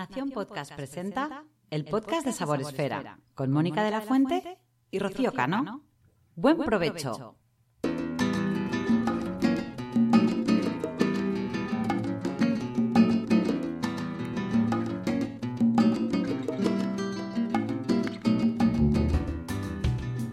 Nación Podcast presenta el podcast de Sabor Esfera con Mónica de la Fuente y Rocío Cano. Buen provecho.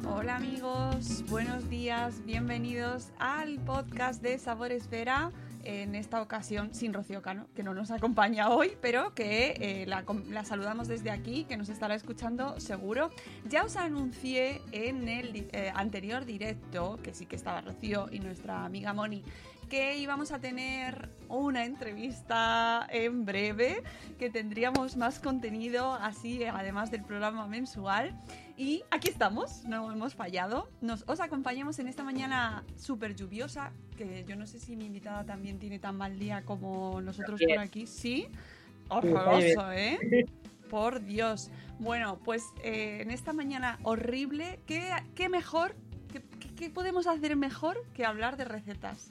Hola amigos, buenos días, bienvenidos al podcast de Sabor Esfera. En esta ocasión sin Rocío Cano, que no nos acompaña hoy, pero que eh, la, saludamos desde aquí, que nos estará escuchando seguro. Ya os anuncié en el eh, anterior directo, que sí que estaba Rocío y nuestra amiga Moni, que íbamos a tener una entrevista en breve, que tendríamos más contenido así, además del programa mensual. Y aquí estamos, no hemos fallado. Nos, os acompañamos en esta mañana súper lluviosa, que yo no sé si mi invitada también tiene tan mal día como nosotros por aquí. Sí, horroroso, ¿eh? Por Dios. Bueno, pues eh, en esta mañana horrible, ¿qué, qué mejor? ¿Qué, podemos hacer mejor que hablar de recetas?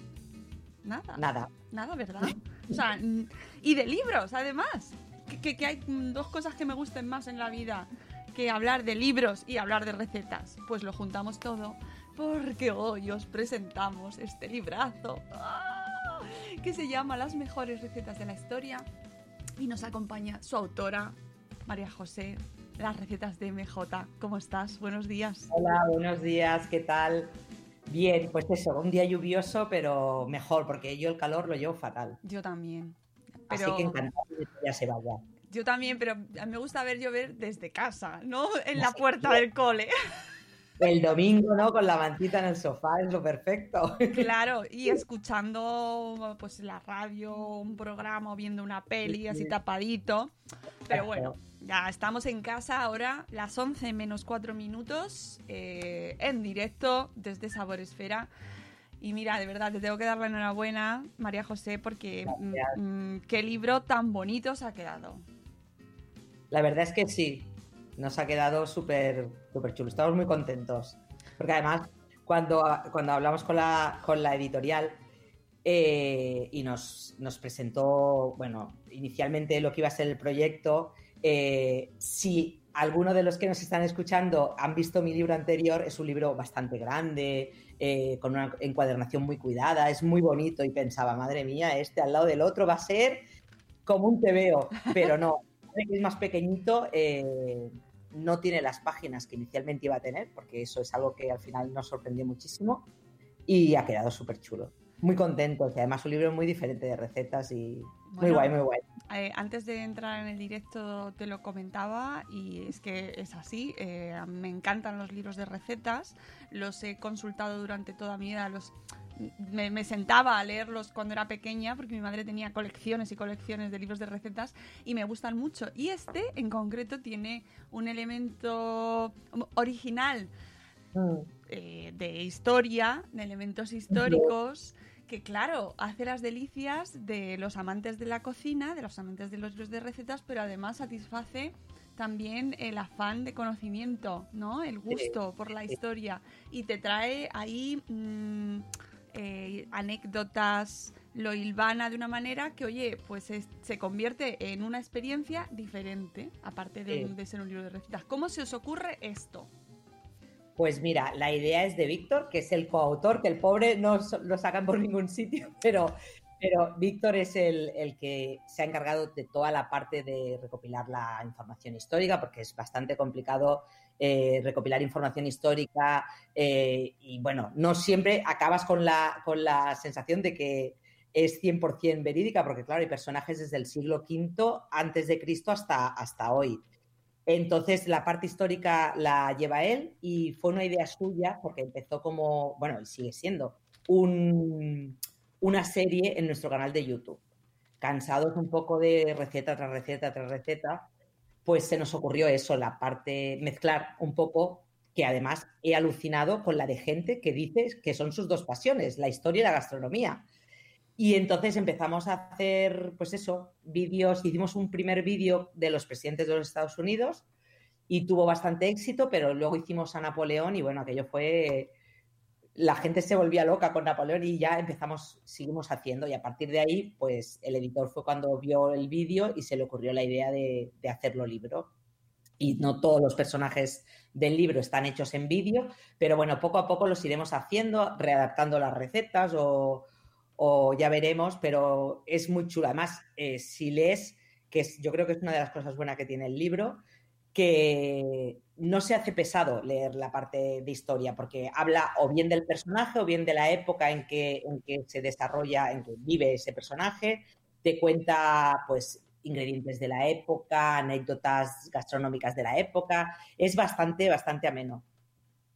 Nada. Nada. Nada, ¿verdad? O sea, y de libros, además. Que, que- que hay dos cosas que me gusten más en la vida que hablar de libros y hablar de recetas. Pues lo juntamos todo porque hoy os presentamos este librazo ¡ah! que se llama Las mejores recetas de la historia y nos acompaña su autora, María José, las recetas de MJ. ¿Cómo estás? Buenos días. Hola, buenos días, ¿qué tal? Bien, pues eso, un día lluvioso, pero mejor, porque yo el calor lo llevo fatal. Yo también. Así Pero- que encantado que ya se vaya. Yo también, pero me gusta ver llover desde casa, no en la puerta del cole. El domingo, ¿no? Con la mantita en el sofá es lo perfecto. Claro, y escuchando pues la radio, un programa viendo una peli así tapadito. Pero bueno, ya estamos en casa ahora, las 11 menos 4 minutos, eh, en directo desde Sabor Esfera. Y mira, de verdad, te tengo que dar la enhorabuena, María José, porque mm, mm, qué libro tan bonito os ha quedado. La verdad es que sí, nos ha quedado súper súper chulo, estamos muy contentos. Porque además, cuando, cuando hablamos con la, con la editorial eh, y nos, nos presentó, bueno, inicialmente lo que iba a ser el proyecto, eh, si alguno de los que nos están escuchando han visto mi libro anterior, es un libro bastante grande, eh, con una encuadernación muy cuidada, es muy bonito y pensaba, madre mía, este al lado del otro va a ser como un TVO, pero no, es más pequeñito, no tiene las páginas que inicialmente iba a tener, porque eso es algo que al final nos sorprendió muchísimo y ha quedado súper chulo. Muy contento, y además un libro muy diferente de recetas y muy guay, muy guay. Eh, antes de entrar en el directo te lo comentaba y es que es así, eh, me encantan los libros de recetas, los he consultado durante toda mi vida, los, me, me sentaba a leerlos cuando era pequeña porque mi madre tenía colecciones y colecciones de libros de recetas y me gustan mucho. Y este en concreto tiene un elemento original eh, de historia, de elementos históricos, que claro, hace las delicias de los amantes de la cocina, de los amantes de los libros de recetas, pero además satisface también el afán de conocimiento, ¿no? El gusto por la historia. Y te trae ahí mm, eh, anécdotas, lo hilvana de una manera que, oye, pues es- se convierte en una experiencia diferente, aparte de, Sí. de ser un libro de recetas. ¿Cómo se os ocurre esto? Pues mira, la idea es de Víctor, que es el coautor, que el pobre no lo sacan por ningún sitio, pero Pero Víctor es el, el que se ha encargado de toda la parte de recopilar la información histórica, porque es bastante complicado eh, recopilar información histórica eh, y bueno, no siempre acabas con la, con la sensación de que es 100% verídica, porque claro, hay personajes desde el siglo V antes de Cristo hasta, hasta hoy. Entonces, la parte histórica la lleva él y fue una idea suya, porque empezó como, bueno, y sigue siendo, un, una serie en nuestro canal de YouTube. Cansados un poco de receta tras receta tras receta, pues se nos ocurrió eso, la parte, mezclar un poco, que además he alucinado con la de gente que dice que son sus dos pasiones, la historia y la gastronomía. Y entonces empezamos a hacer, pues eso, vídeos, hicimos un primer vídeo de los presidentes de los Estados Unidos y tuvo bastante éxito, pero luego hicimos a Napoleón y bueno, aquello fue la gente se volvía loca con Napoleón y ya empezamos, seguimos haciendo y a partir de ahí, pues el editor fue cuando vio el vídeo y se le ocurrió la idea de, hacerlo libro. Y no todos los personajes del libro están hechos en vídeo, pero bueno, poco a poco los iremos haciendo, readaptando las recetas o, o ya veremos, pero es muy chulo. Además, eh, si lees, que es, yo creo que es una de las cosas buenas que tiene el libro, que no se hace pesado leer la parte de historia, porque habla o bien del personaje o bien de la época en que, en que se desarrolla, en que vive ese personaje, te cuenta pues ingredientes de la época, anécdotas gastronómicas de la época, es bastante, bastante ameno.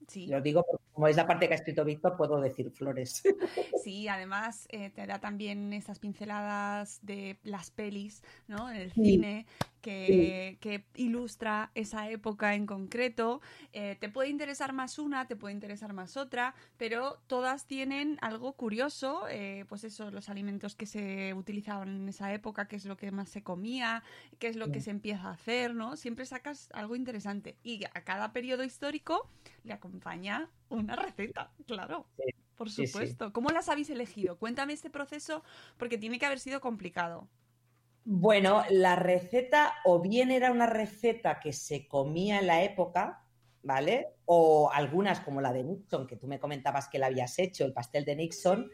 Sí. Lo digo porque como es la parte que ha escrito Víctor, puedo decir flores. Sí, además eh, te da también esas pinceladas de las pelis, ¿no? En el Sí. cine, que, que ilustra esa época en concreto. Eh, te puede interesar más una, te puede interesar más otra, pero todas tienen algo curioso, eh, pues eso, los alimentos que se utilizaban en esa época, qué es lo que más se comía, qué es lo que se empieza a hacer, ¿no? Siempre sacas algo interesante. Y a cada periodo histórico le acompaña una receta, claro. Por sí, supuesto. ¿Cómo las habéis elegido? Cuéntame este proceso porque tiene que haber sido complicado. Bueno, la receta o bien era una receta que se comía en la época, ¿vale? O algunas como la de Nixon, que tú me comentabas que la habías hecho, el pastel de Nixon.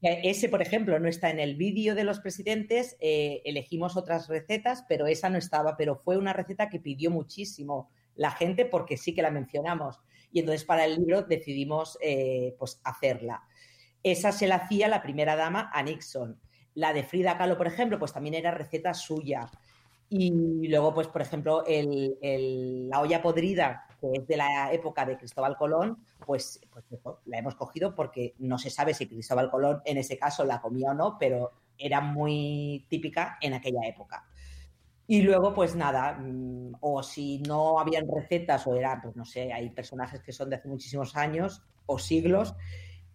Ese, por ejemplo, no está en el vídeo de los presidentes, eh, elegimos otras recetas, pero esa no estaba, pero fue una receta que pidió muchísimo la gente porque sí que la mencionamos. Y entonces para el libro decidimos eh, pues hacerla. Esa se la hacía la primera dama a Nixon. La de Frida Kahlo, por ejemplo, pues también era receta suya. Y luego, pues, por ejemplo, la olla podrida, que es de la época de Cristóbal Colón, pues, pues la hemos cogido porque no se sabe si Cristóbal Colón en ese caso la comía o no, pero era muy típica en aquella época. Y luego, pues nada, mm, o si no habían recetas o era, pues no sé, hay personajes que son de hace muchísimos años o siglos,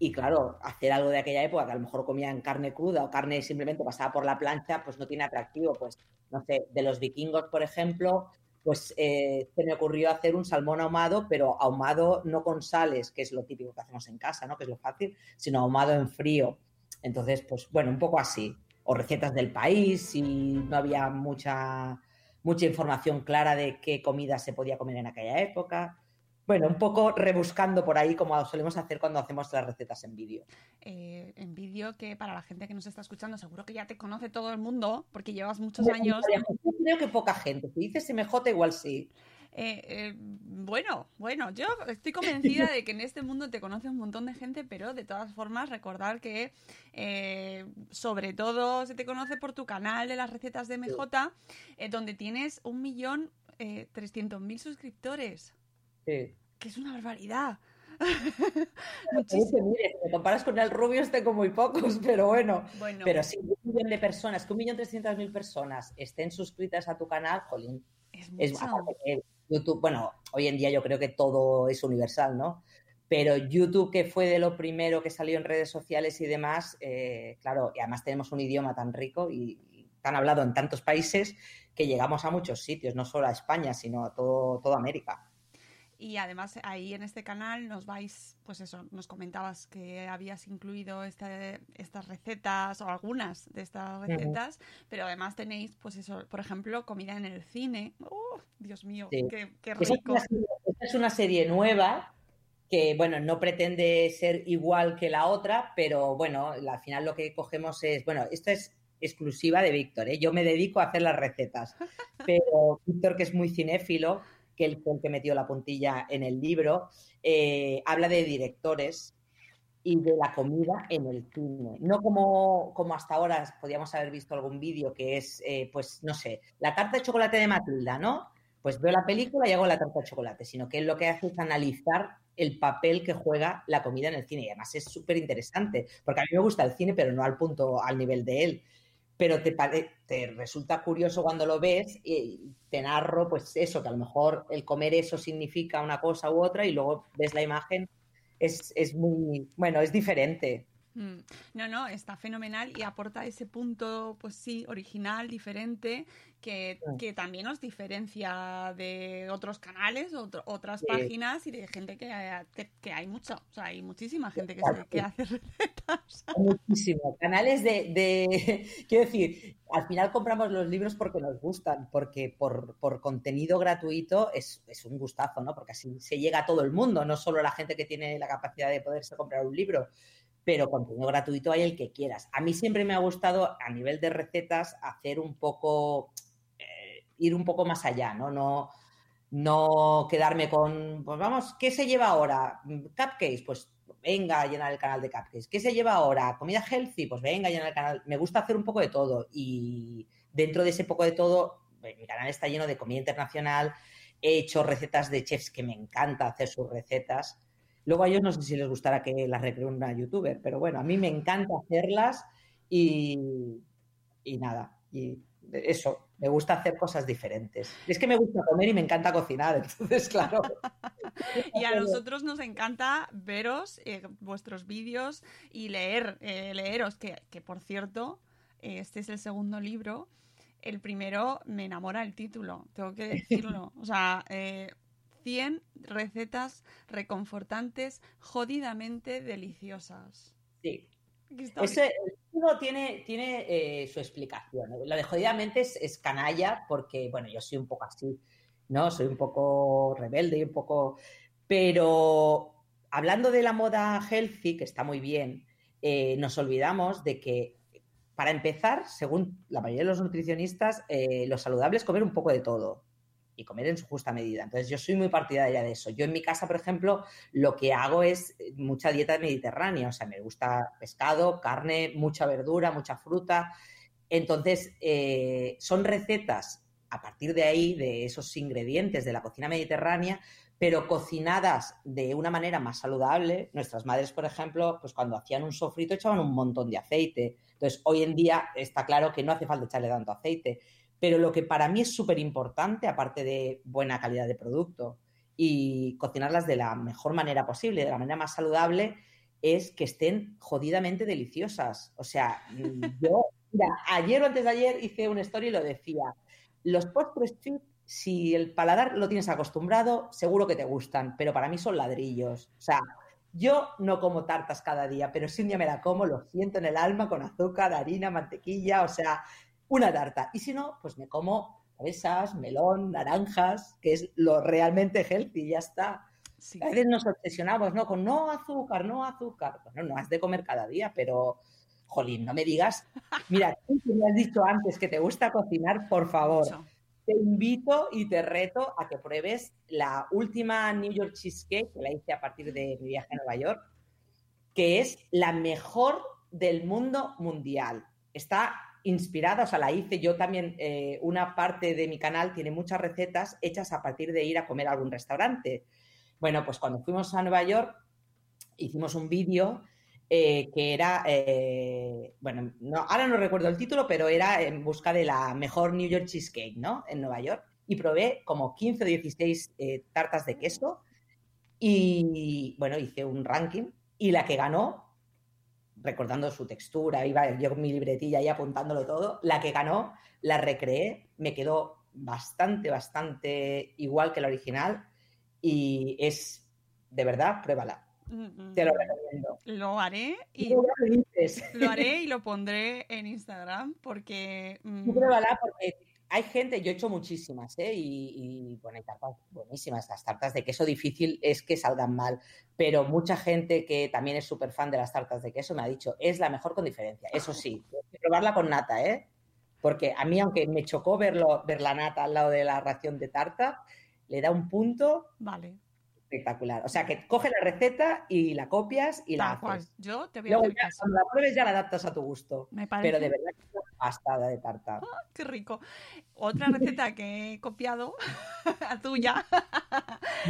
y claro, hacer algo de aquella época que a lo mejor comían carne cruda o carne simplemente pasada por la plancha, pues no tiene atractivo. Pues, no sé, de los vikingos, por ejemplo, pues eh, se me ocurrió hacer un salmón ahumado, pero ahumado no con sales, que es lo típico que hacemos en casa, ¿no? Que es lo fácil, sino ahumado en frío. Entonces, pues bueno, un poco así. O recetas del país, si no había mucha, mucha información clara de qué comida se podía comer en aquella época. Bueno, un poco rebuscando por ahí como solemos hacer cuando hacemos las recetas en vídeo. Eh, en vídeo que para la gente que nos está escuchando seguro que ya te conoce todo el mundo porque llevas muchos años. Yo creo que poca gente. Si dices MJ, igual sí. Eh, eh, bueno, bueno, yo estoy convencida de que en este mundo te conoce un montón de gente, pero de todas formas recordar que eh, sobre todo se te conoce por tu canal de las recetas de MJ, donde tienes un millón trescientos mil suscriptores, Sí. que es una barbaridad. Dice, mire, si me comparas con el Rubius tengo muy pocos, pero bueno. Bueno. Pero si un millón de personas, que un millón trescientas mil personas estén suscritas a tu canal, jolín. Es Es que YouTube, bueno, hoy en día yo creo que todo es universal, ¿no? Pero YouTube, que fue de lo primero que salió en redes sociales y demás, eh, claro, y además tenemos un idioma tan rico y, y tan hablado en tantos países que llegamos a muchos sitios, no solo a España, sino a todo, toda América. Y además ahí en este canal nos vais, pues eso, nos comentabas que habías incluido este- estas recetas o algunas de estas recetas, pero además tenéis, pues eso, por ejemplo, comida en el cine. ¡Oh, Dios mío! Sí. Qué, qué Esa es, rico! una esa es una serie nueva que, bueno, no pretende ser igual que la otra, pero bueno, al final lo que cogemos es, bueno, esto es exclusiva de Víctor, ¿eh? yo me dedico a hacer las recetas, pero Víctor, que es muy cinéfilo, que él el que metió la puntilla en el libro, eh, habla de directores y de la comida en el cine. No como, como hasta ahora podíamos haber visto algún vídeo que es, eh, pues, no sé, la tarta de chocolate de Matilda, ¿no? Pues veo la película y hago la tarta de chocolate, sino que él lo que hace es analizar el papel que juega la comida en el cine. Y además es súper interesante, porque a mí me gusta el cine, pero no al punto, al nivel de él. Pero te, resulta curioso cuando lo ves y te narro, pues eso, que a lo mejor el comer eso significa una cosa u otra y luego ves la imagen es, es muy, bueno, es diferente. Mm. No, no, está fenomenal y aporta ese punto, pues sí, original, diferente, que, que también nos diferencia de otros canales, otras páginas y de gente que, que, hay mucho, o sea, hay muchísima gente que, que hace recetas. Muchísimo. Canales de, de, quiero decir, al final compramos los libros porque nos gustan, porque por, por contenido gratuito es, es, un gustazo, ¿no? Porque así se llega a todo el mundo, no solo la gente que tiene la capacidad de poderse comprar un libro pero contenido gratuito hay el que quieras. A mí siempre me ha gustado, a nivel de recetas, hacer un poco, eh, ir un poco más allá, ¿no? No, no quedarme con, pues vamos, ¿qué se lleva ahora? Cupcakes, pues venga a llenar el canal de cupcakes. ¿Qué se lleva ahora? ¿Comida healthy? Pues venga a llenar el canal. Me gusta hacer un poco de todo y dentro de ese poco de todo, eh, mi canal está lleno de comida internacional. He hecho recetas de chefs que me encanta hacer sus recetas. Luego a ellos no sé si les gustará que las recree una youtuber, pero bueno, a mí me encanta hacerlas y, y nada, y eso, me gusta hacer cosas diferentes. Es que me gusta comer y me encanta cocinar, entonces claro. y a nosotros nos encanta veros eh, vuestros vídeos y leer, eh, leeros, que, que, por cierto, este es el segundo libro. El primero me enamora el título, tengo que decirlo. O sea, eh, 100 recetas reconfortantes, jodidamente deliciosas. Sí. Ese tiene, tiene eh, su explicación. Lo de jodidamente es, canalla porque, bueno, yo soy un poco así, ¿no? Soy un poco rebelde y un poco... Pero hablando de la moda healthy, que está muy bien, eh, nos olvidamos de que, para empezar, según la mayoría de los nutricionistas, eh, lo saludable es comer un poco de todo y comer en su justa medida. Entonces, yo soy muy partidaria de eso. Yo en mi casa, por ejemplo, lo que hago es eh, mucha dieta mediterránea, o sea, me gusta pescado, carne, mucha verdura, mucha fruta. Entonces, eh, son recetas a partir de ahí, de esos ingredientes de la cocina mediterránea, pero cocinadas de una manera más saludable. Nuestras madres, por ejemplo, pues cuando hacían un sofrito echaban un montón de aceite. Entonces, hoy en día está claro que no hace falta echarle tanto aceite pero lo que para mí es súper importante, aparte de buena calidad de producto y cocinarlas de la mejor manera posible, de la manera más saludable, es que estén jodidamente deliciosas. O sea, yo, mira, ayer o antes de ayer hice una story y lo decía. Los postres si el paladar lo tienes acostumbrado, seguro que te gustan, pero para mí son ladrillos. O sea, yo no como tartas cada día, pero si un día me la como, lo siento en el alma con azúcar, harina, mantequilla, o sea, una tarta. Y si no, pues me como fresas, melón, naranjas, que es lo realmente healthy, ya está. A veces nos obsesionamos, ¿no? Con no azúcar, no azúcar. Bueno, no has de comer cada día, pero, jolín, no me digas. Mira, tú que me has dicho antes que te gusta cocinar, por favor, te invito y te reto a que pruebes la última New York Cheesecake, que la hice a partir de mi viaje a Nueva York, que es la mejor del mundo mundial. Está inspirada, o sea, la hice yo también, eh, una parte de mi canal tiene muchas recetas hechas a partir de ir a comer a algún restaurante. Bueno, pues cuando fuimos a Nueva York, hicimos un vídeo eh, que era, eh, bueno, no, ahora no recuerdo el título, pero era en busca de la mejor New York Cheesecake, ¿no? En Nueva York. Y probé como 15 o 16 tartas de queso y, bueno, hice un ranking y la que ganó recordando su textura, iba yo con mi libretilla ahí apuntándolo todo. La que ganó, la recreé, me quedó bastante, bastante igual que la original y es, de verdad, pruébala. Te lo recomiendo. Lo haré y lo haré y lo pondré en Instagram porque... Mm, pruébala porque hay gente, yo he hecho muchísimas, ¿eh? Y, y, bueno, hay tartas buenísimas. Las tartas de queso difícil es que salgan mal, pero mucha gente que también es súper fan de las tartas de queso me ha dicho, es la mejor con diferencia. Eso sí, probarla con nata, ¿eh? Porque a mí, aunque me chocó verlo, ver la nata al lado de la ración de tarta, le da un punto Vale. espectacular. O sea, que coge la receta y la copias y la cual. haces. Yo te voy a Luego ya, cuando la pruebes ya la adaptas a tu gusto. Me parece. Pero de verdad pastada de tarta. Qué rico. Otra receta que he copiado, tuya.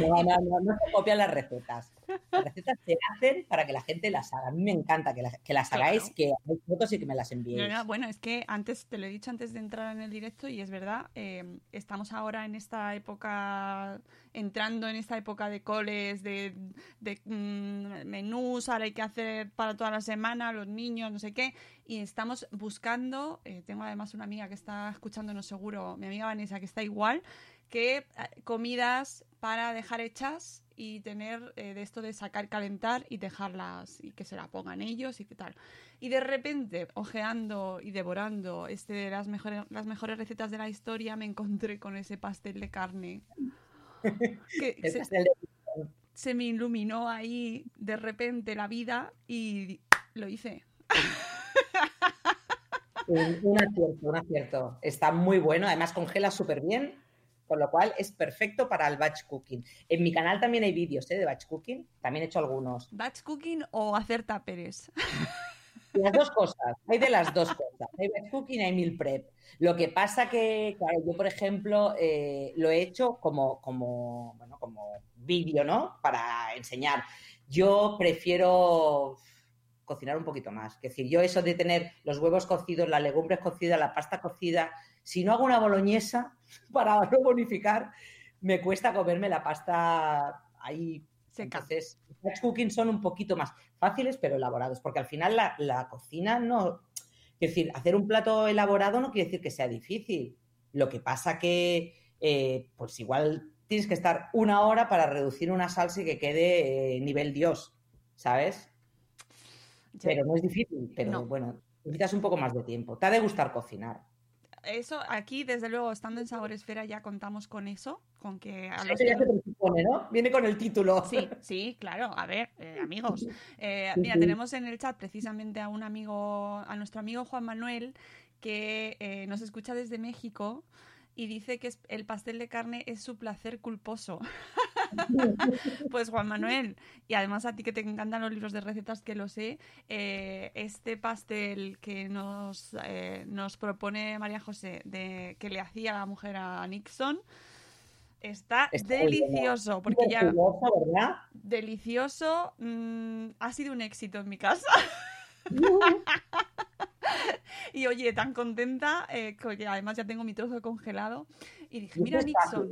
No, no, no, no se copian las recetas. Las recetas se hacen para que la gente las haga. A mí me encanta que, las- que las Claro. hagáis, que hagáis fotos y que me las enviéis. No, no, bueno, es que antes, te lo he dicho antes de entrar en el directo y es verdad, eh, estamos ahora en esta época, entrando en esta época de coles, de, de, mm, menús, ahora hay que hacer para toda la semana, los niños, no sé qué, y estamos buscando, eh, tengo además una amiga que está escuchándonos seguro, mi amiga Vanessa, que está igual, que eh, comidas para dejar hechas y tener eh, de esto de sacar, calentar y dejarlas y que se la pongan ellos y qué tal. Y de repente, ojeando y devorando este de las mejores, las mejores recetas de la historia, me encontré con ese pastel de carne. Que se, pastel de- se me iluminó ahí de repente la vida y lo hice. Un, un acierto, un acierto. Está muy bueno, además congela súper bien, con lo cual es perfecto para el batch cooking. En mi canal también hay vídeos ¿eh? de batch cooking, también he hecho algunos. ¿Batch cooking o hacer taperes? Las dos cosas, hay de las dos cosas. Hay batch cooking y hay meal prep. Lo que pasa que, claro, yo, por ejemplo, eh, lo he hecho como, como, bueno, como vídeo, ¿no? Para enseñar. Yo prefiero cocinar un poquito más. Es decir, yo eso de tener los huevos cocidos, las legumbres cocidas, la pasta cocida, si no hago una boloñesa para no bonificar, me cuesta comerme la pasta ahí. Seca. Entonces, batch cooking son un poquito más fáciles, pero elaborados, porque al final la, la cocina no... Es decir, hacer un plato elaborado no quiere decir que sea difícil. Lo que pasa que, eh, pues igual tienes que estar una hora para reducir una salsa y que quede eh, nivel Dios, ¿sabes? Pero no es difícil, pero No. bueno, necesitas un poco más de tiempo. Te ha de gustar cocinar. Eso, aquí, desde luego, estando en Sabor Esfera, ya contamos con eso, con que a los Eso ya se presupone, ¿no? Viene con el título. Sí, sí, claro. A ver, eh, amigos. eh, mira, tenemos en el chat precisamente a un amigo, a nuestro amigo Juan Manuel, que eh, nos escucha desde México y dice que el pastel de carne es su placer culposo. pues Juan Manuel, y además a ti que te encantan los libros de recetas, que lo sé, eh, este pastel que nos, eh, nos propone María José de que le hacía la mujer a Nixon. Está, delicioso, porque ya delicioso. mm, ha sido un éxito en mi casa. y oye, tan contenta, eh, que además ya tengo mi trozo congelado. Y dije, mira Nixon.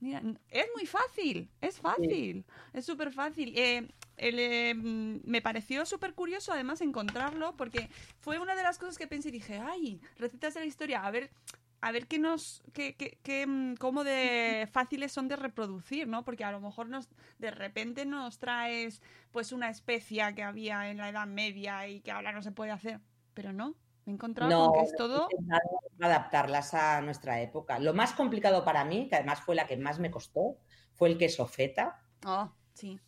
Mira, es muy fácil, es fácil, es súper fácil. Eh, el, eh, mm, me pareció súper curioso además encontrarlo porque fue una de las cosas que pensé y dije, ay, recetas de la historia, a ver, a ver qué nos, qué, qué, qué, mm, cómo de fáciles son de reproducir, ¿no? Porque a lo mejor nos, de repente nos traes pues una especia que había en la Edad Media y que ahora no se puede hacer, pero no, me he encontrado No, con que es todo... adaptarlas a nuestra época. Lo más complicado para mí, que además fue la que más me costó, fue el queso feta. Oh, sí.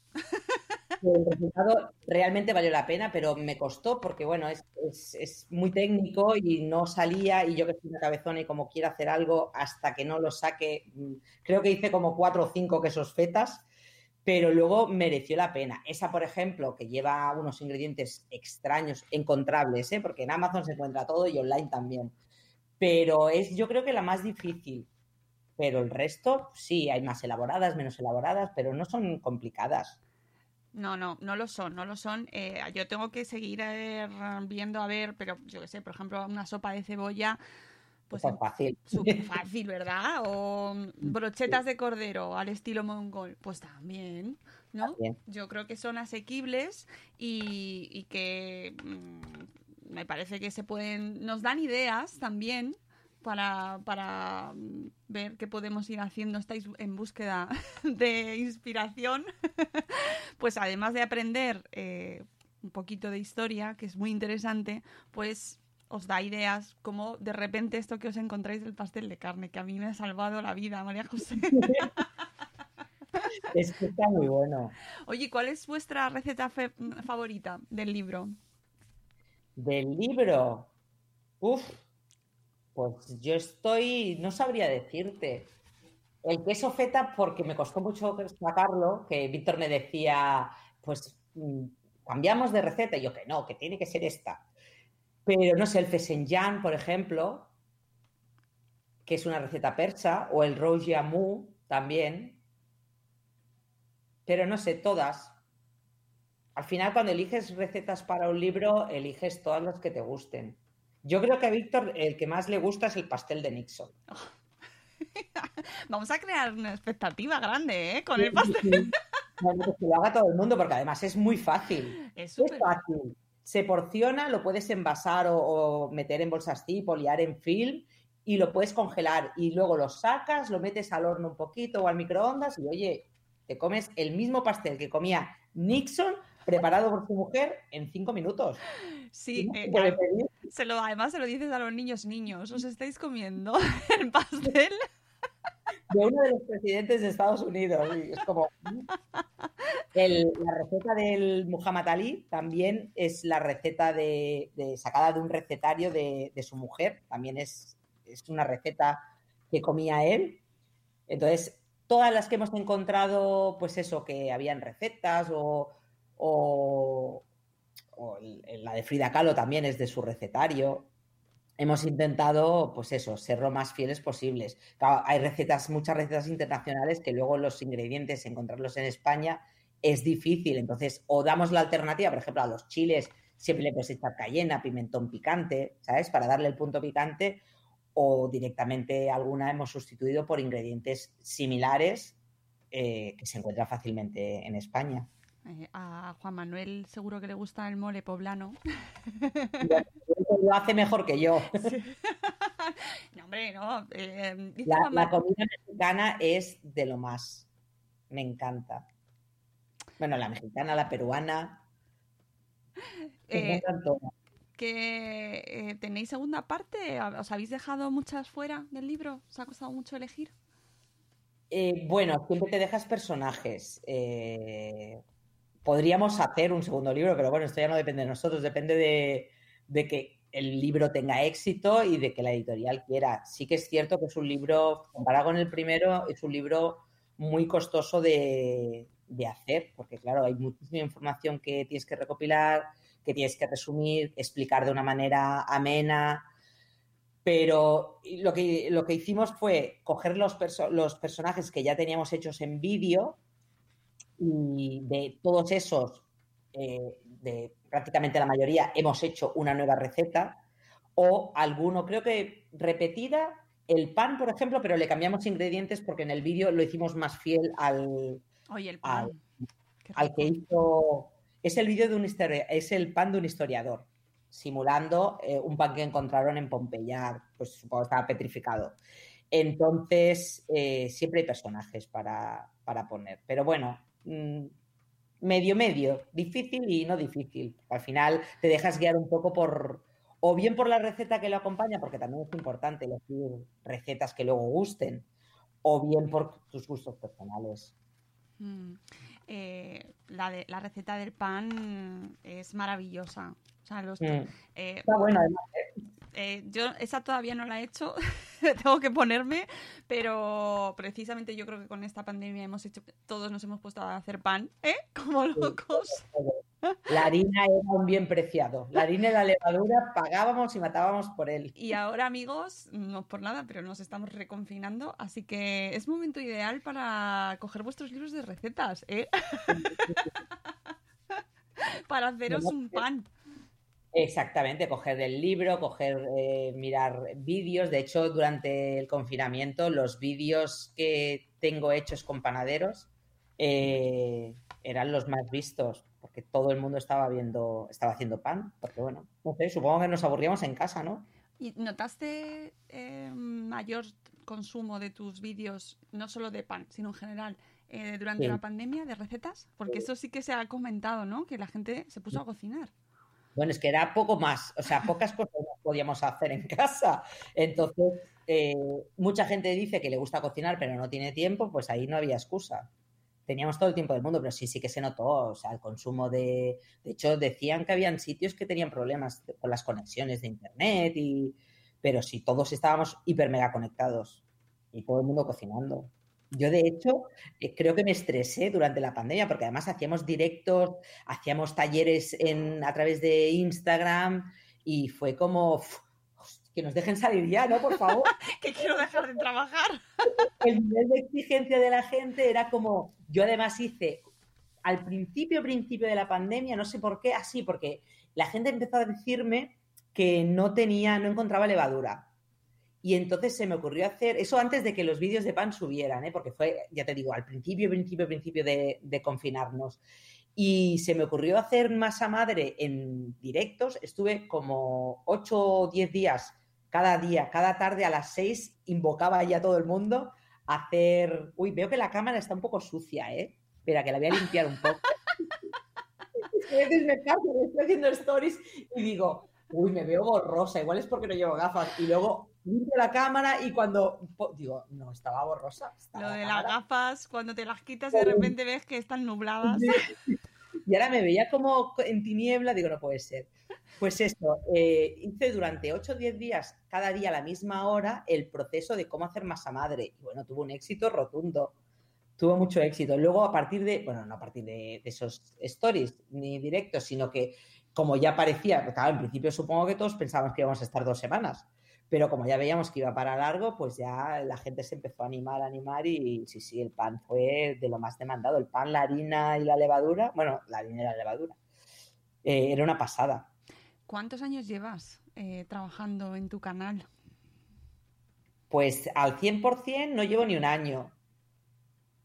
El resultado realmente valió la pena, pero me costó porque, bueno, es, es- es muy técnico y no salía y yo que soy una cabezona y como quiero hacer algo hasta que no lo saque, mm, creo que hice como cuatro o cinco quesos fetas, pero luego mereció la pena. Esa, por ejemplo, que lleva unos ingredientes extraños, encontrables, ¿eh? porque en Amazon se encuentra todo y online también, pero es yo creo que la más difícil. Pero el resto, sí, hay más elaboradas, menos elaboradas, pero no son complicadas. No, no, no lo son, no lo son. Eh, yo tengo que seguir eh, viendo a ver, pero yo qué sé, por ejemplo, una sopa de cebolla, pues Pues fácil. súper fácil, ¿verdad? O mm, brochetas de cordero al estilo mongol, pues también, ¿no? También. Yo creo que son asequibles y, y que mm, me parece que se pueden, nos dan ideas también para, para mm, ver qué podemos ir haciendo. Estáis en búsqueda de inspiración. pues además de aprender eh, un poquito de historia, que es muy interesante, pues os da ideas como de repente esto que os encontráis del pastel de carne, que a mí me ha salvado la vida, María José. Es que está muy bueno. Oye, ¿cuál es vuestra receta favorita del libro? Del libro. Uf. Pues yo estoy. No sabría decirte. El queso feta, porque me costó mucho sacarlo, que Víctor me decía, pues mm, cambiamos de receta. Y yo que no, que tiene que ser esta. Pero no sé, el fesenjan, por ejemplo, que es una receta persa, o el rouge amou también. Pero no sé, todas. Al final, cuando eliges recetas para un libro, eliges todas las que te gusten. Yo creo que a Víctor el que más le gusta es el pastel de Nixon. Vamos a crear una expectativa grande, ¿eh? Con el pastel. Bueno, que lo haga todo el mundo, porque además es muy fácil. Es Es súper fácil. Se porciona, lo puedes envasar o, o meter en bolsas zip o liar en film y lo puedes congelar. Y luego lo sacas, lo metes al horno un poquito o al microondas y oye, te comes el mismo pastel que comía Nixon preparado por su mujer en cinco minutos. Sí, eh, se lo, además se lo dices a los niños, niños, os estáis comiendo el pastel. De uno de los presidentes de Estados Unidos. Es como. La receta del Muhammad Ali también es la receta de, sacada de un recetario de, su mujer. También es, es una receta que comía él. Entonces, todas las que hemos encontrado, pues eso, que habían recetas o. o- o la de Frida Kahlo también es de su recetario hemos intentado, pues eso, ser lo más fieles posibles. Claro, hay recetas, muchas recetas internacionales que luego los ingredientes, encontrarlos en España es difícil. Entonces, o damos la alternativa, por ejemplo, a los chiles, siempre le puedes echar cayena, pimentón picante, ¿sabes? Para darle el punto picante, o directamente alguna hemos sustituido por ingredientes similares eh, que se encuentran fácilmente en España. Eh, a Juan Manuel seguro que le gusta el mole poblano. Lo hace mejor que yo. No, hombre, no. eh, dice La, comida mexicana es de lo más. Me encanta. Bueno, la mexicana, la peruana. Eh, que eh, tenéis segunda parte. ¿Os habéis dejado muchas fuera del libro? ¿Os ha costado mucho elegir? Eh, bueno, siempre te dejas personajes. Eh, podríamos hacer un segundo libro, pero bueno, esto ya no depende de nosotros, depende de, de que el libro tenga éxito y de que la editorial quiera. Sí que es cierto que es un libro, comparado con el primero, es un libro muy costoso de, de hacer, porque claro, hay muchísima información que tienes que recopilar, que tienes que resumir, explicar de una manera amena, pero lo que, lo que hicimos fue coger los, perso- los personajes que ya teníamos hechos en vídeo y de todos esos, eh, de prácticamente la mayoría, hemos hecho una nueva receta o alguno, creo que repetida, el pan, por ejemplo, pero le cambiamos ingredientes porque en el vídeo lo hicimos más fiel al, Oye, el pan. al, al que hizo. Es el vídeo de un es el pan de un historiador, simulando eh, un pan que encontraron en Pompeya, pues supongo que estaba petrificado. Entonces, eh, siempre hay personajes para, para poner. Pero bueno, mm, medio, medio, difícil y no difícil. Al final te dejas guiar un poco por, o bien por la receta que lo acompaña, porque también es importante elegir recetas que luego gusten, o bien por tus gustos personales. Mm. Eh, la, de, la receta del pan es maravillosa. O sea, los, Mm. eh, Está bueno, además. ¿eh? Eh, yo esa todavía no la he hecho, tengo que ponerme, pero precisamente yo creo que con esta pandemia hemos hecho, todos nos hemos puesto a hacer pan, ¿eh? Como locos. La harina era un bien preciado. La harina y la levadura pagábamos y matábamos por él. Y ahora, amigos, no por nada, pero nos estamos reconfinando, así que es momento ideal para coger vuestros libros de recetas, ¿eh? para haceros un pan. Exactamente, coger el libro, coger, eh, mirar vídeos. De hecho, durante el confinamiento, los vídeos que tengo hechos con panaderos eh, eran los más vistos, porque todo el mundo estaba viendo, estaba haciendo pan. Porque bueno, no sé, supongo que nos aburríamos en casa, ¿no? ¿Y notaste eh, mayor consumo de tus vídeos, no solo de pan, sino en general, eh, durante Sí. la pandemia de recetas? Porque eso sí que se ha comentado, ¿no? Que la gente se puso a cocinar. Bueno, es que era poco más, o sea, pocas cosas podíamos hacer en casa. Entonces, eh, mucha gente dice que le gusta cocinar, pero no tiene tiempo, pues ahí no había excusa. Teníamos todo el tiempo del mundo, pero sí, sí que se notó, o sea, el consumo de... De hecho, decían que habían sitios que tenían problemas con las conexiones de Internet, y... pero sí, todos estábamos hiper mega conectados y todo el mundo cocinando. Yo, de hecho, eh, creo que me estresé durante la pandemia porque además hacíamos directos, hacíamos talleres en, a través de Instagram y fue como uf, que nos dejen salir ya, ¿no? Por favor. que quiero dejar de trabajar. El nivel de exigencia de la gente era como, yo además hice al principio, principio de la pandemia, no sé por qué, así, porque la gente empezó a decirme que no tenía, no encontraba levadura. Y entonces se me ocurrió hacer, eso antes de que los vídeos de pan subieran, ¿eh? porque fue, ya te digo, al principio, principio, principio de, de, confinarnos. Y se me ocurrió hacer masa madre en directos. Estuve como 8 o 10 días cada día, cada tarde a las 6, invocaba ya a todo el mundo a hacer. Uy, veo que la cámara está un poco sucia, ¿eh? Espera, que la voy a limpiar un poco. a veces me estoy haciendo stories y digo, uy, me veo borrosa, igual es porque no llevo gafas. Y luego limpio la cámara y cuando digo, no, estaba borrosa. Estaba Lo de las gafas, cuando te las quitas de repente ves que están nubladas. Y ahora me veía como en tiniebla, digo, no puede ser. Pues esto, eh, hice durante 8 o 10 días, cada día a la misma hora, el proceso de cómo hacer masa madre. Y bueno, tuvo un éxito rotundo. Tuvo mucho éxito. Luego, a partir de, bueno, no a partir de, de esos stories ni directos, sino que como ya parecía, claro, en principio supongo que todos pensábamos que íbamos a estar dos semanas, pero como ya veíamos que iba para largo, pues ya la gente se empezó a animar, a animar y sí, sí, el pan fue de lo más demandado. El pan, la harina y la levadura, bueno, la harina y la levadura, eh, era una pasada. ¿Cuántos años llevas eh, trabajando en tu canal? Pues al 100% no llevo ni un año,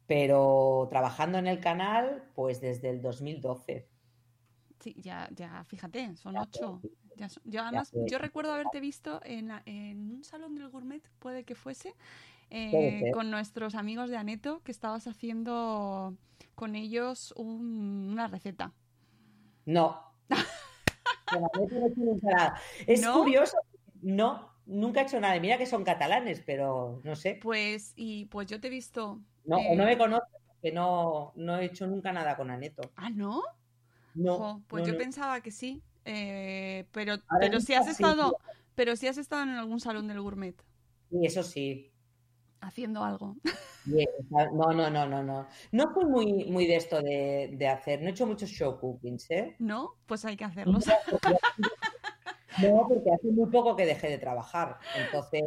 pero trabajando en el canal, pues desde el 2012. Sí, ya, ya, fíjate, son ocho. Ya yo además, yo recuerdo haberte visto en, la, en, un salón del gourmet, puede que fuese, eh, con nuestros amigos de Aneto, que estabas haciendo con ellos un, una receta. No. es ¿No? curioso, no, nunca he hecho nada. Mira que son catalanes, pero no sé. Pues, y pues yo te he visto. No, eh... no me conoces, porque no, no he hecho nunca nada con Aneto. Ah, ¿no? No, Ojo, pues no, yo no. pensaba que sí, eh, pero, Ahora pero si has estado, pero si has estado en algún salón del gourmet Y eso sí. haciendo algo. Bien, No, no, no, no, no. No fui muy, muy de esto de, de hacer, no he hecho muchos show cookings, ¿eh? ¿No? Pues hay que hacerlos. No, porque hace muy poco que dejé de trabajar, entonces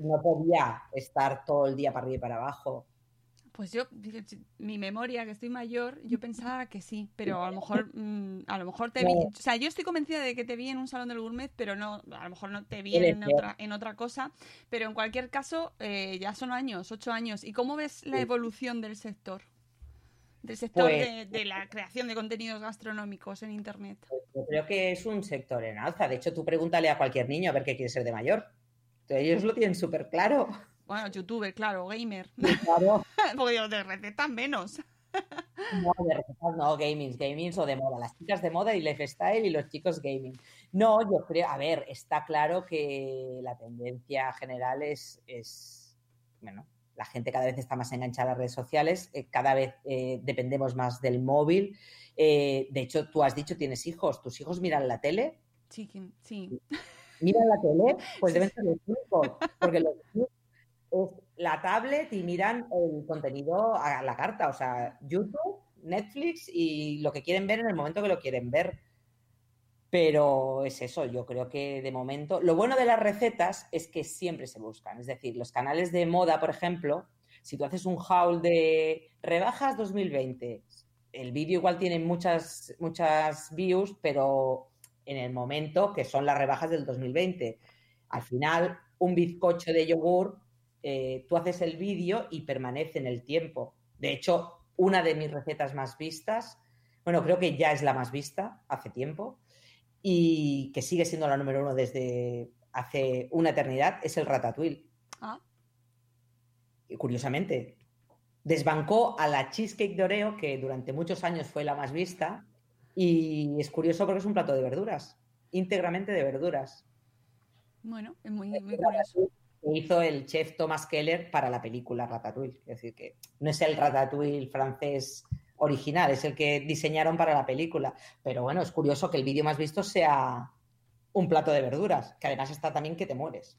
no podía estar todo el día para arriba y para abajo. Pues yo, mi memoria, que estoy mayor, yo pensaba que sí, pero a lo mejor, mmm, a lo mejor te vi, o sea, yo estoy convencida de que te vi en un salón del gourmet, pero no, a lo mejor no te vi en otra, en otra cosa, pero en cualquier caso, eh, ya son años, ocho años. ¿Y cómo ves la evolución del sector? Del sector Pues- de, de la creación de contenidos gastronómicos en internet. Yo creo que es un sector en alza. De hecho, tú pregúntale a cualquier niño a ver qué quiere ser de mayor. Ellos lo tienen súper claro. Bueno, youtuber, claro, gamer. Claro. Porque digo, de recetas menos. No, de recetas no, gamings, gamings o de moda. Las chicas de moda y lifestyle y los chicos gaming. No, yo creo, a ver, está claro que la tendencia general es, es bueno, la gente cada vez está más enganchada a las redes sociales, eh, cada vez eh, dependemos más del móvil. Eh, de hecho, tú has dicho, tienes hijos, tus hijos miran la tele, Sí, sí. miran la tele, pues deben ser los únicos, porque los la tablet y miran el contenido a la carta, o sea, YouTube, Netflix y lo que quieren ver en el momento que lo quieren ver. Pero es eso, yo creo que de momento. Lo bueno de las recetas es que siempre se buscan. Es decir, los canales de moda, por ejemplo, si tú haces un haul de rebajas 2020, el vídeo igual tiene muchas, muchas views, pero en el momento que son las rebajas del 2020. Al final, un bizcocho de yogur, eh, tú haces el vídeo y permanece en el tiempo. De hecho, una de mis recetas más vistas, bueno, creo que ya es la más vista hace tiempo y que sigue siendo la número uno desde hace una eternidad, es el ratatouille. Ah, Y curiosamente, desbancó a la cheesecake de Oreo, que durante muchos años fue la más vista, y es curioso porque es un plato de verduras, íntegramente de verduras. Bueno, es muy, muy curioso. Que hizo el chef Thomas Keller para la película Ratatouille. Es decir, que no es el Ratatouille francés original, es el que diseñaron para la película. Pero bueno, es curioso que el vídeo más visto sea un plato de verduras, que además está también que te mueres.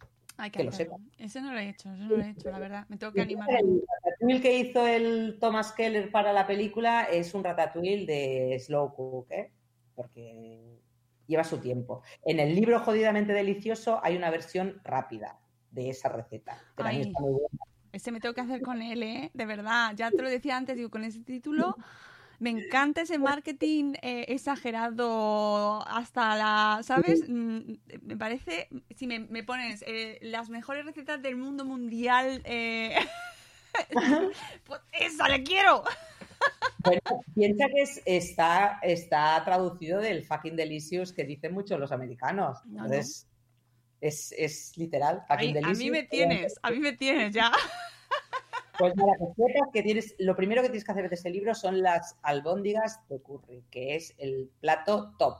Que lo sepa. Ese no lo he hecho, ese no lo he hecho, la verdad. Me tengo que animar. El ratatouille que hizo el Thomas Keller para la película es un ratatouille de slow cook, ¿eh? porque lleva su tiempo. En el libro Jodidamente Delicioso hay una versión rápida de esa receta. que también Ay. está muy buena. Ese me tengo que hacer con él, ¿eh? De verdad. Ya te lo decía antes, digo, con ese título. Me encanta ese marketing eh, exagerado hasta la, ¿sabes? Mm, Me parece, si me, me pones eh, las mejores recetas del mundo mundial, eh, pues esa le quiero. Bueno, piensa que es- está, está traducido del fucking delicious que dicen muchos los americanos. No, no. Entonces, es, es literal, Ay, a mí me tienes, a mí me tienes ya. Pues nada, que tienes, lo primero que tienes que hacer de ese libro son las albóndigas de curry, que es el plato top.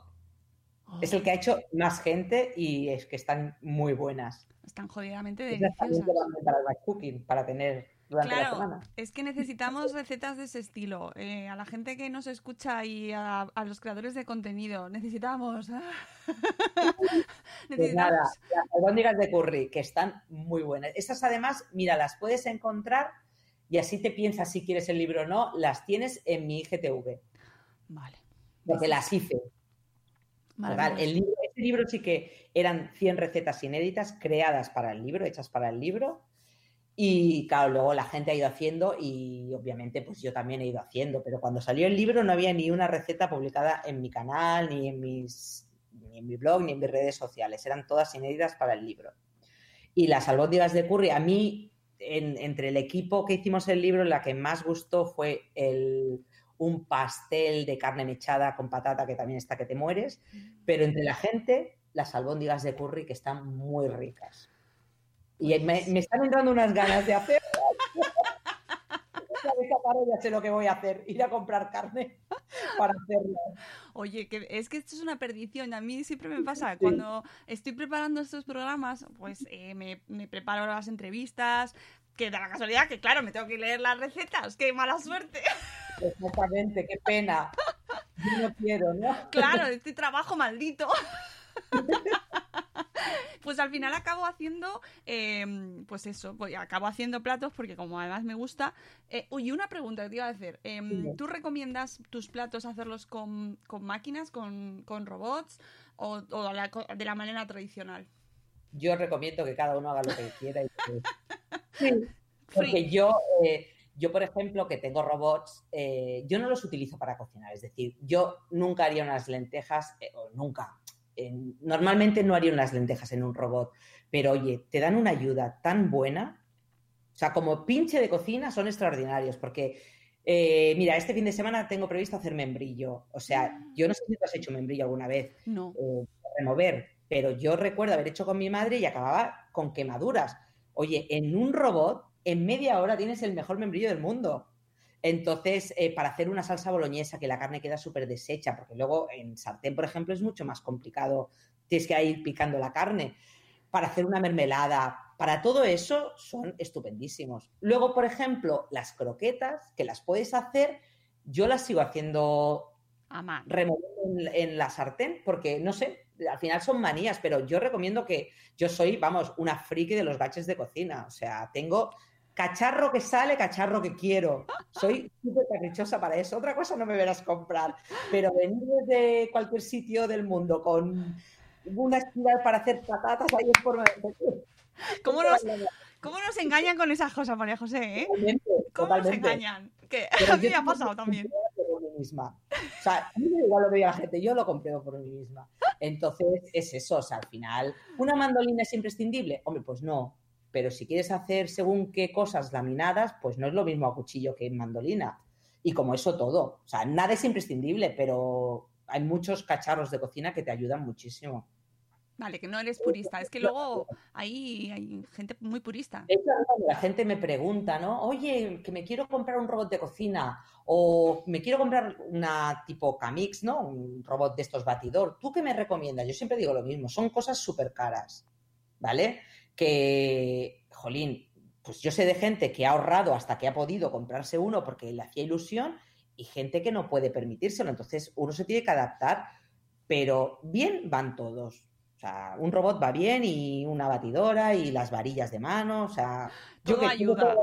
Es el que ha hecho más gente y es que están muy buenas. Están jodidamente deliciosas. para el cooking, para tener durante la Claro, semana. es que necesitamos recetas de ese estilo. Eh, a la gente que nos escucha y a, a los creadores de contenido, necesitamos. Pues nada, las albóndigas de curry, que están muy buenas. Esas además, mira, las puedes encontrar y así te piensas si quieres el libro o no, las tienes en mi IGTV, Vale. porque las hice. Maravilloso. el libro, ese libro sí que eran 100 recetas inéditas creadas para el libro, hechas para el libro. Y claro, luego la gente ha ido haciendo y obviamente pues yo también he ido haciendo, pero cuando salió el libro no había ni una receta publicada en mi canal, ni en, mis, ni en mi blog, ni en mis redes sociales. Eran todas inéditas para el libro. Y las albóndigas de curry, a mí, en- entre el equipo que hicimos el libro, la que más gustó fue el, un pastel de carne mechada con patata, que también está que te mueres. Pero entre la gente, las albóndigas de curry que están muy ricas. Y me, me están entrando unas ganas de hacer. Esta tarde ya sé lo que voy a hacer, ir a comprar carne para hacerlo. Oye, que es que esto es una perdición. A mí siempre me pasa. Cuando estoy preparando estos programas, pues eh, me, me preparo las entrevistas. Que da la casualidad que, claro, me tengo que leer las recetas. ¡Qué mala suerte! Exactamente, qué pena. Yo no quiero, ¿no? Claro, este trabajo maldito. Pues al final acabo haciendo, eh, pues eso, pues acabo haciendo platos porque como además me gusta. Eh, uy, una pregunta que te iba a hacer. Eh, Dime. ¿Tú recomiendas tus platos hacerlos con, con máquinas, con, con robots o, o la co- de la manera tradicional? Yo recomiendo que cada uno haga lo que quiera. y que- Sí, porque yo, eh, yo, por ejemplo, que tengo robots, eh, yo no los utilizo para cocinar. Es decir, yo nunca haría unas lentejas, eh, o nunca. Normalmente no haría unas lentejas en un robot, pero oye, te dan una ayuda tan buena. O sea, como pinche de cocina son extraordinarios, porque eh, mira, este fin de semana tengo previsto hacer membrillo. O sea, yo no sé si tú has hecho membrillo alguna vez No. eh, remover, pero yo recuerdo haber hecho con mi madre y acababa con quemaduras. Oye, en un robot, en media hora tienes el mejor membrillo del mundo. Entonces, eh, para hacer una salsa boloñesa que la carne queda súper deshecha, porque luego en sartén, por ejemplo, es mucho más complicado, tienes que ir picando la carne. Para hacer una mermelada, para todo eso son estupendísimos. Luego, por ejemplo, las croquetas, que las puedes hacer, yo las sigo haciendo removiendo en, en la sartén, porque no sé, al final son manías, pero yo recomiendo que yo soy, vamos, una friki de los gaches de cocina. O sea, tengo cacharro que sale, cacharro que quiero. Soy súper caprichosa para eso. Otra cosa no me verás comprar, pero venir desde cualquier sitio del mundo con una espiral para hacer patatas, ahí es por... ¿Cómo nos, ¿Cómo nos engañan con esas cosas, María José? ¿eh? Totalmente, ¿Cómo nos totalmente. engañan? Que Pero a mí me ha pasado también. por mí misma. O sea, a mí me igual lo diga la gente, yo lo compruebo por mí misma. Entonces, es eso, o sea, al final, ¿una mandolina es imprescindible? Hombre, pues no. Pero si quieres hacer según qué cosas laminadas, pues no es lo mismo a cuchillo que en mandolina. Y como eso todo. O sea, nada es imprescindible, pero hay muchos cacharros de cocina que te ayudan muchísimo. Vale, que no eres purista. Es que luego ahí hay gente muy purista. La gente me pregunta, ¿no? Oye, que me quiero comprar un robot de cocina o me quiero comprar una tipo Camix, ¿no? Un robot de estos batidor. ¿Tú qué me recomiendas? Yo siempre digo lo mismo, son cosas súper caras. ¿vale? Que, jolín, pues yo sé de gente que ha ahorrado hasta que ha podido comprarse uno porque le hacía ilusión y gente que no puede permitírselo. Entonces uno se tiene que adaptar, pero bien van todos. O sea, un robot va bien y una batidora y las varillas de mano. O sea, yo Todo que ayuda.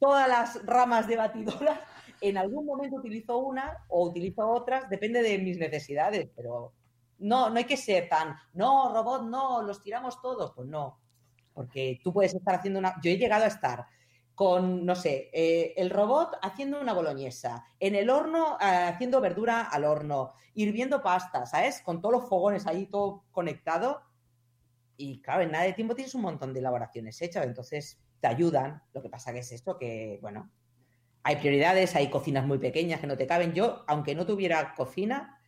todas las ramas de batidoras, en algún momento utilizo una o utilizo otras, depende de mis necesidades, pero no, no hay que ser tan, no, robot, no, los tiramos todos. Pues no, porque tú puedes estar haciendo una... Yo he llegado a estar con, no sé, eh, el robot haciendo una boloñesa, en el horno eh, haciendo verdura al horno, hirviendo pasta, ¿sabes? Con todos los fogones ahí todo conectado. Y claro, en nada de tiempo tienes un montón de elaboraciones hechas, entonces te ayudan. Lo que pasa que es esto que, bueno, hay prioridades, hay cocinas muy pequeñas que no te caben. Yo, aunque no tuviera cocina,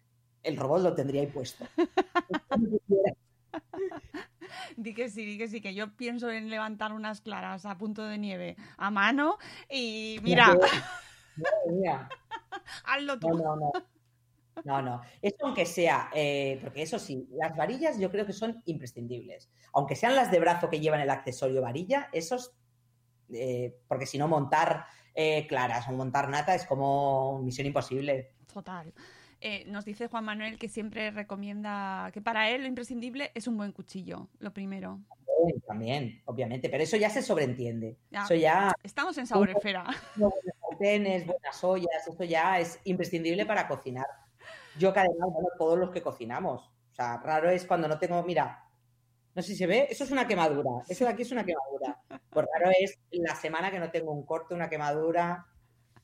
el robot lo tendría ahí puesto. Di que sí, di que sí, que yo pienso en levantar unas claras a punto de nieve a mano y mira, Madre mía. hazlo tú. No, no, no. No, no. Eso aunque sea, eh, porque eso sí, las varillas yo creo que son imprescindibles. Aunque sean las de brazo que llevan el accesorio varilla, esos, eh, porque si no montar eh, claras o montar nata es como misión imposible. Total. Eh, nos dice Juan Manuel que siempre recomienda que para él lo imprescindible es un buen cuchillo, lo primero. También, obviamente, pero eso ya se sobreentiende. Ya. Eso ya, Estamos en Saboresfera. buenos sartenes, buenas ollas, eso ya es imprescindible para cocinar. Yo que además, bueno, todos los que cocinamos. O sea, raro es cuando no tengo, mira, no sé si se ve, eso es una quemadura, eso de aquí es una quemadura. Pues raro es la semana que no tengo un corte, una quemadura.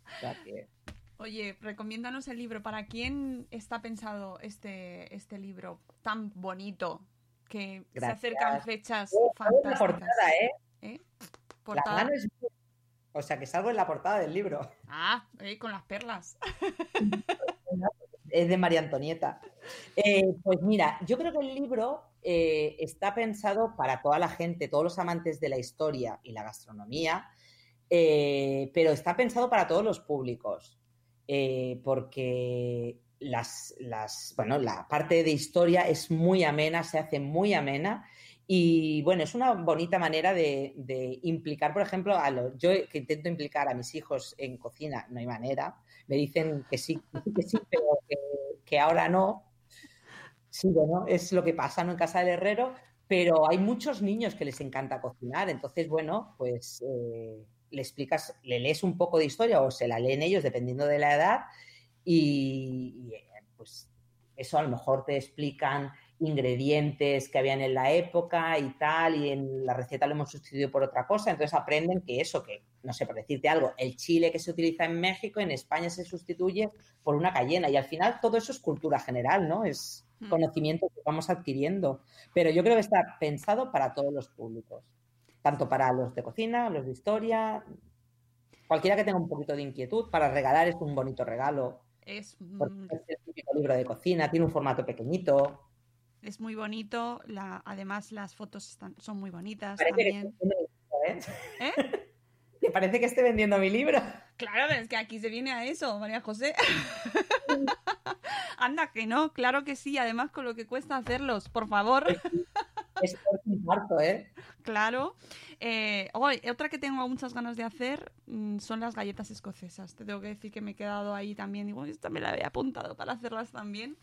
O sea que- Oye, recomiéndanos el libro. ¿Para quién está pensado este, este libro tan bonito? Que Gracias. se acercan fechas Oh, fantásticas. portada, ¿eh? ¿Eh? La mano es. O sea, que salgo en la portada del libro. Ah, eh, con las perlas. Es de María Antonieta. Eh, pues mira, yo creo que el libro eh, está pensado para toda la gente, todos los amantes de la historia y la gastronomía, eh, pero está pensado para todos los públicos, eh, porque las, las, bueno, la parte de historia es muy amena, se hace muy amena. Y bueno, es una bonita manera de, de implicar, por ejemplo, a los, yo que intento implicar a mis hijos en cocina, no hay manera. Me dicen que sí, que sí, pero que, que ahora no. Sí, bueno, es lo que pasa ¿no? en casa del herrero, pero hay muchos niños que les encanta cocinar, entonces, bueno, pues eh, le explicas, le lees un poco de historia o se la leen ellos dependiendo de la edad y, y, eh, pues eso a lo mejor te explican ingredientes que habían en la época y tal, y en la receta lo hemos sustituido por otra cosa, entonces aprenden que eso, que, no sé, por decirte algo, el chile que se utiliza en México, en España se sustituye por una cayena, y al final todo eso es cultura general, ¿no? Es Mm. conocimiento que vamos adquiriendo, pero yo creo que está pensado para todos los públicos, tanto para los de cocina, los de historia, cualquiera que tenga un poquito de inquietud, para regalar es un bonito regalo, Es, porque es el típico libro de cocina, tiene un formato pequeñito, es muy bonito. La, además, las fotos están, son muy bonitas Parece también. libro, ¿eh? ¿Eh? Que parece que esté vendiendo mi libro. Claro, pero es que aquí se viene a eso, María José. Anda que no, claro que sí. Además, con lo que cuesta hacerlos, por favor. Es por infarto, ¿eh? Claro. Eh, oh, otra que tengo muchas ganas de hacer mm, son las galletas escocesas. Te tengo que decir que me he quedado ahí también. Digo, esta me la había apuntado para hacerlas también.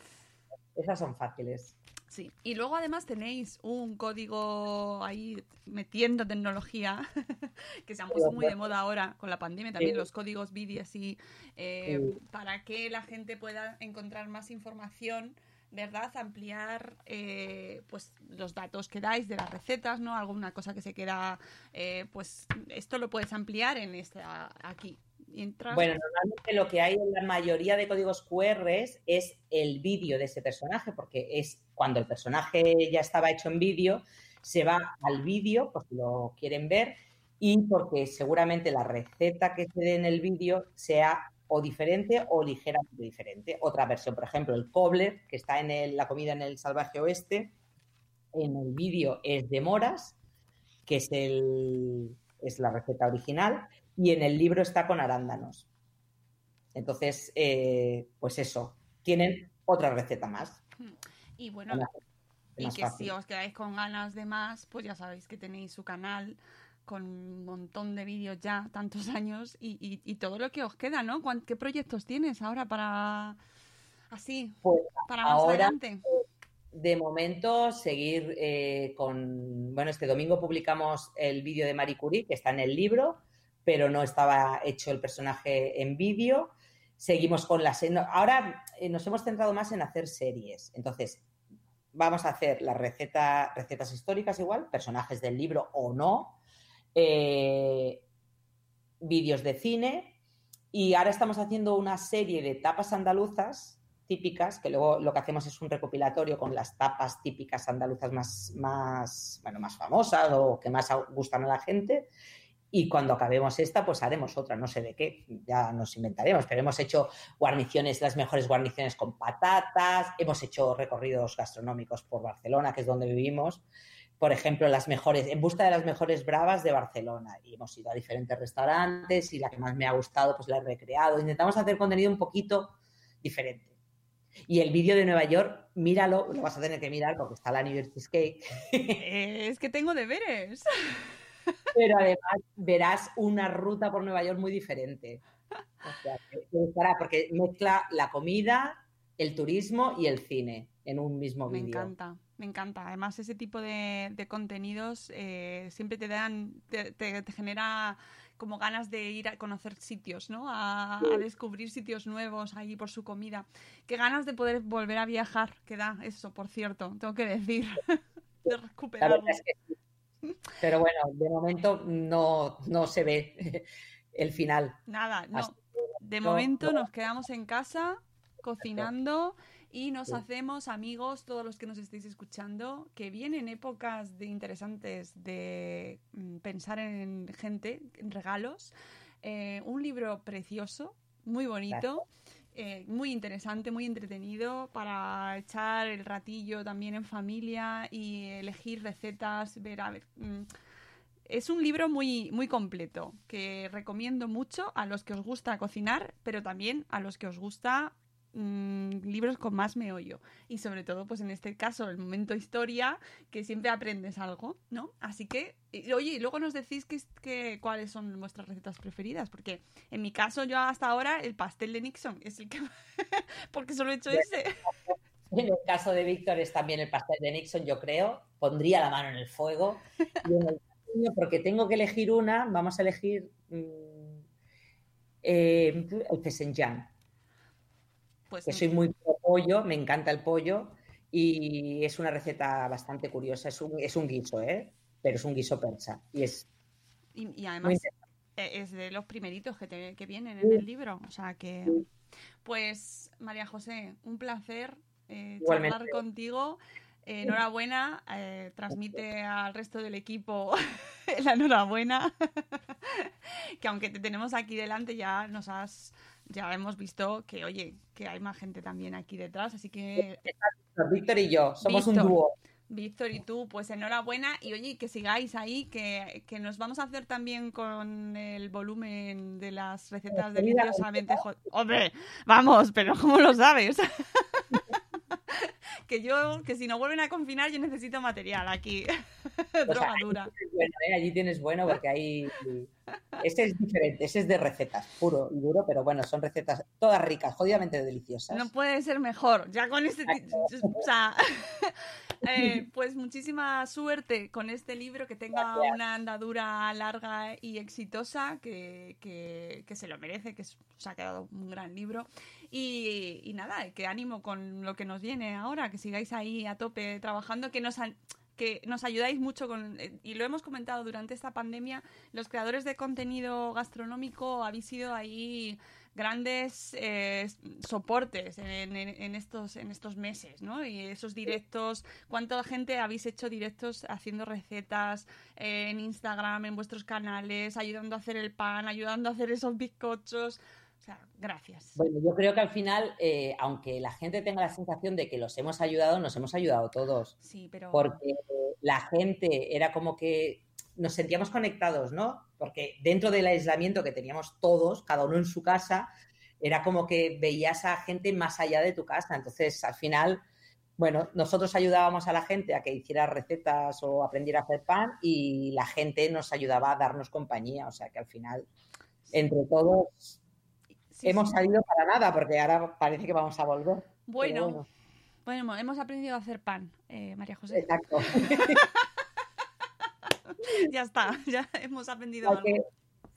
Esas son fáciles. Sí. Y luego además tenéis un código ahí metiendo tecnología que se han puesto muy de moda ahora con la pandemia también, Sí. los códigos BIDI así, eh, Sí. para que la gente pueda encontrar más información. ¿Verdad? Ampliar eh, pues los datos que dais de las recetas, ¿no? Alguna cosa que se queda, eh, pues esto lo puedes ampliar en esta aquí. Bueno, normalmente lo que hay en la mayoría de códigos QR es el vídeo de ese personaje, porque es cuando el personaje ya estaba hecho en vídeo, se va al vídeo, si lo quieren ver, y porque seguramente la receta que se dé en el vídeo sea o diferente o ligeramente diferente. Otra versión, por ejemplo, el cobbler, que está en el- la comida en el salvaje oeste, en el vídeo es de moras, que es, el, es la receta original, y en el libro está con arándanos. Entonces, eh, pues eso, tienen otra receta más. y bueno, Y que fácil. si os quedáis con ganas de más, pues ya sabéis que tenéis su canal con un montón de vídeos ya, tantos años, y, y- y todo lo que os queda, ¿no? ¿Cuán- ¿Qué proyectos tienes ahora para así, Pues para más ahora, adelante? de momento, seguir eh, con. Bueno, este domingo publicamos el vídeo de Marie Curie, que está en el libro, pero no estaba hecho el personaje en vídeo. Seguimos con las. Ahora eh, nos hemos centrado más en hacer series. Entonces, vamos a hacer las receta, recetas históricas igual, personajes del libro o no, eh, vídeos de cine. Y ahora estamos haciendo una serie de tapas andaluzas típicas, que luego lo que hacemos es un recopilatorio con las tapas típicas andaluzas más, más, bueno, más famosas o que más gustan a la gente. Y cuando acabemos esta, pues haremos otra, no sé de qué, ya nos inventaremos, pero hemos hecho guarniciones, las mejores guarniciones con patatas, hemos hecho recorridos gastronómicos por Barcelona, que es donde vivimos, por ejemplo, las mejores, en busca de las mejores bravas de Barcelona. Y hemos ido a diferentes restaurantes y la que más me ha gustado, pues la he recreado. Intentamos hacer contenido un poquito diferente. Y el vídeo de Nueva York, míralo, lo vas a tener que mirar porque está la New York Cheesecake. Eh, es que tengo deberes. Pero además verás una ruta por Nueva York muy diferente. O sea, que te gustará porque mezcla la comida, el turismo y el cine en un mismo Me vídeo. encanta, me encanta. Además, ese tipo de, de contenidos eh, siempre te dan, te, te- te genera como ganas de ir a conocer sitios, ¿no? A, a descubrir sitios nuevos ahí por su comida. Qué ganas de poder volver a viajar, que da eso, por cierto, tengo que decir, de recuperarlo. es que. Pero bueno, de momento no, no se ve el final. Nada, no. De momento no. nos quedamos en casa cocinando y nos Sí. hacemos amigos, todos los que nos estéis escuchando, que vienen épocas de interesantes de mm, pensar en gente, en regalos. Eh, un libro precioso, muy bonito. eh, muy interesante, muy entretenido para echar el ratillo también en familia y elegir recetas, ver a ver. mm, es un libro muy, muy completo que recomiendo mucho a los que os gusta cocinar, pero también a los que os gusta mm, libros con más meollo. Y sobre todo, pues en este caso, el momento historia, que siempre aprendes algo, ¿no? Así que, y- oye, y luego nos decís que, que- cuáles son vuestras recetas preferidas, porque en mi caso, yo hasta ahora, el pastel de Nixon es el que... porque solo he hecho ese. En el caso de Víctor es también el pastel de Nixon, yo creo. Pondría la mano en el fuego. Y en el porque tengo que elegir una, vamos a elegir mm, eh, el. Pues que soy muy pro pollo, me encanta el pollo y es una receta bastante curiosa. Es un, es un guiso, ¿eh? Pero es un guiso persa. Y es Y, además eh, es de los primeritos que, te- que vienen en el libro. O sea que. Pues, María José, un placer eh, charlar contigo. Eh, enhorabuena, eh, transmite al resto del equipo la enhorabuena. que aunque te tenemos aquí delante, ya nos has. Ya hemos visto que, oye, que hay más gente también aquí detrás, así que Víctor y yo somos un dúo. Víctor y tú, pues enhorabuena y oye, que sigáis ahí, que, que nos vamos a hacer también con el volumen de las recetas jo- Hombre, vamos, pero ¿cómo lo sabes? que yo, que si no vuelven a confinar, yo necesito material aquí. O sea, Droga allí tienes bueno, ¿eh? Allí tienes bueno porque ahí... Ese es diferente, ese es de recetas, puro y duro, pero bueno, son recetas todas ricas, jodidamente deliciosas. No puede ser mejor. Ya con este. O sea. eh, pues muchísima suerte con este libro, que tenga Gracias. una andadura larga y exitosa, que, que- que se lo merece, que es- se ha quedado un gran libro. Y, y nada, que ánimo con lo que nos viene ahora, que sigáis ahí a tope trabajando, que nos han- que nos ayudáis mucho con, eh, y lo hemos comentado durante esta pandemia, los creadores de contenido gastronómico habéis sido ahí grandes eh, soportes en, estos, en estos meses, ¿no? Y esos directos, ¿cuánta gente habéis hecho directos haciendo recetas eh, en Instagram, en vuestros canales, ayudando a hacer el pan, ayudando a hacer esos bizcochos? O sea, gracias. Bueno, yo creo que al final, eh, aunque la gente tenga la sensación de que los hemos ayudado, nos hemos ayudado todos. Sí, pero... Porque la gente era como que nos sentíamos conectados, ¿no? Porque dentro del aislamiento que teníamos todos, cada uno en su casa, era como que veías a gente más allá de tu casa. Entonces, al final, bueno, nosotros ayudábamos a la gente a que hiciera recetas o aprendiera a hacer pan y la gente nos ayudaba a darnos compañía. O sea que al final, entre todos, hemos salido para nada porque ahora parece que vamos a volver. Bueno, bueno. hemos aprendido a hacer pan, eh, María José. Exacto. ya está, ya hemos aprendido Hay algo.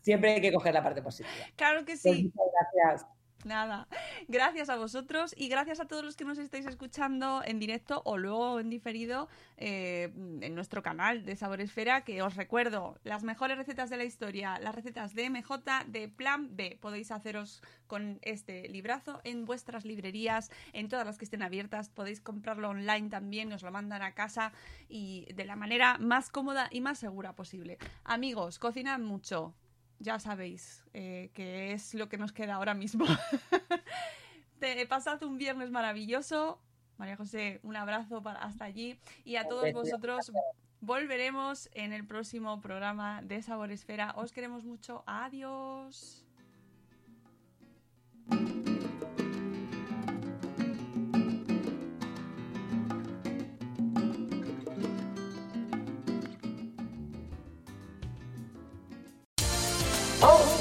siempre hay que coger la parte positiva. Claro que Pues sí. muchas gracias. Nada, gracias a vosotros y gracias a todos los que nos estáis escuchando en directo o luego en diferido eh, en nuestro canal de Sabor Esfera, que os recuerdo, las mejores recetas de la historia, las recetas de MJ de Plan B. Podéis haceros con este librazo en vuestras librerías, en todas las que estén abiertas, podéis comprarlo online también, os lo mandan a casa y de la manera más cómoda y más segura posible. Amigos, cocinad mucho, ya sabéis eh, que es lo que nos queda ahora mismo. Te pasad un viernes maravilloso. María José, un abrazo para hasta allí. Y a todos vosotros volveremos en el próximo programa de Sabor Esfera. Os queremos mucho. Adiós.